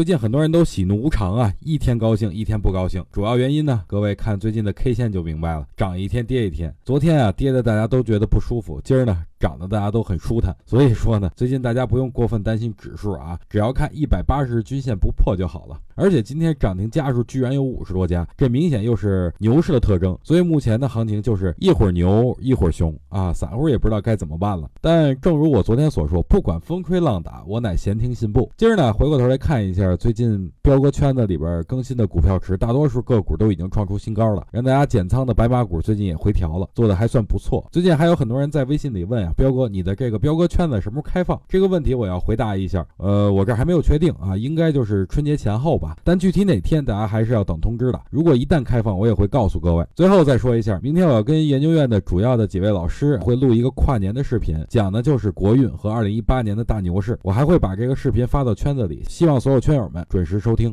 最近很多人都喜怒无常啊，一天高兴一天不高兴。主要原因呢，各位看最近的 K 线就明白了，涨一天跌一天。昨天啊跌的大家都觉得不舒服，今儿呢涨得大家都很舒坦。所以说呢，最近大家不用过分担心指数啊，只要看一百八十日均线不破就好了。而且今天涨停家数居然有五十多家，这明显又是牛市的特征。所以目前的行情就是一会儿牛一会儿熊啊，散户也不知道该怎么办了。但正如我昨天所说，不管风吹浪打，我乃闲庭信步。今儿呢回过头来看一下。最近彪哥圈子里边更新的股票池，大多数个股都已经创出新高了，让大家减仓的白马股最近也回调了，做的还算不错。最近还有很多人在微信里问，彪哥，你的这个彪哥圈子什么时候开放？这个问题我要回答一下，呃，我这还没有确定啊，应该就是春节前后吧，但具体哪天大家还是要等通知的。如果一旦开放，我也会告诉各位。最后再说一下，明天我要跟研究院的主要的几位老师会录一个跨年的视频，讲的就是国运和二零一八年的大牛市，我还会把这个视频发到圈子里，希望所有圈友。们准时收听。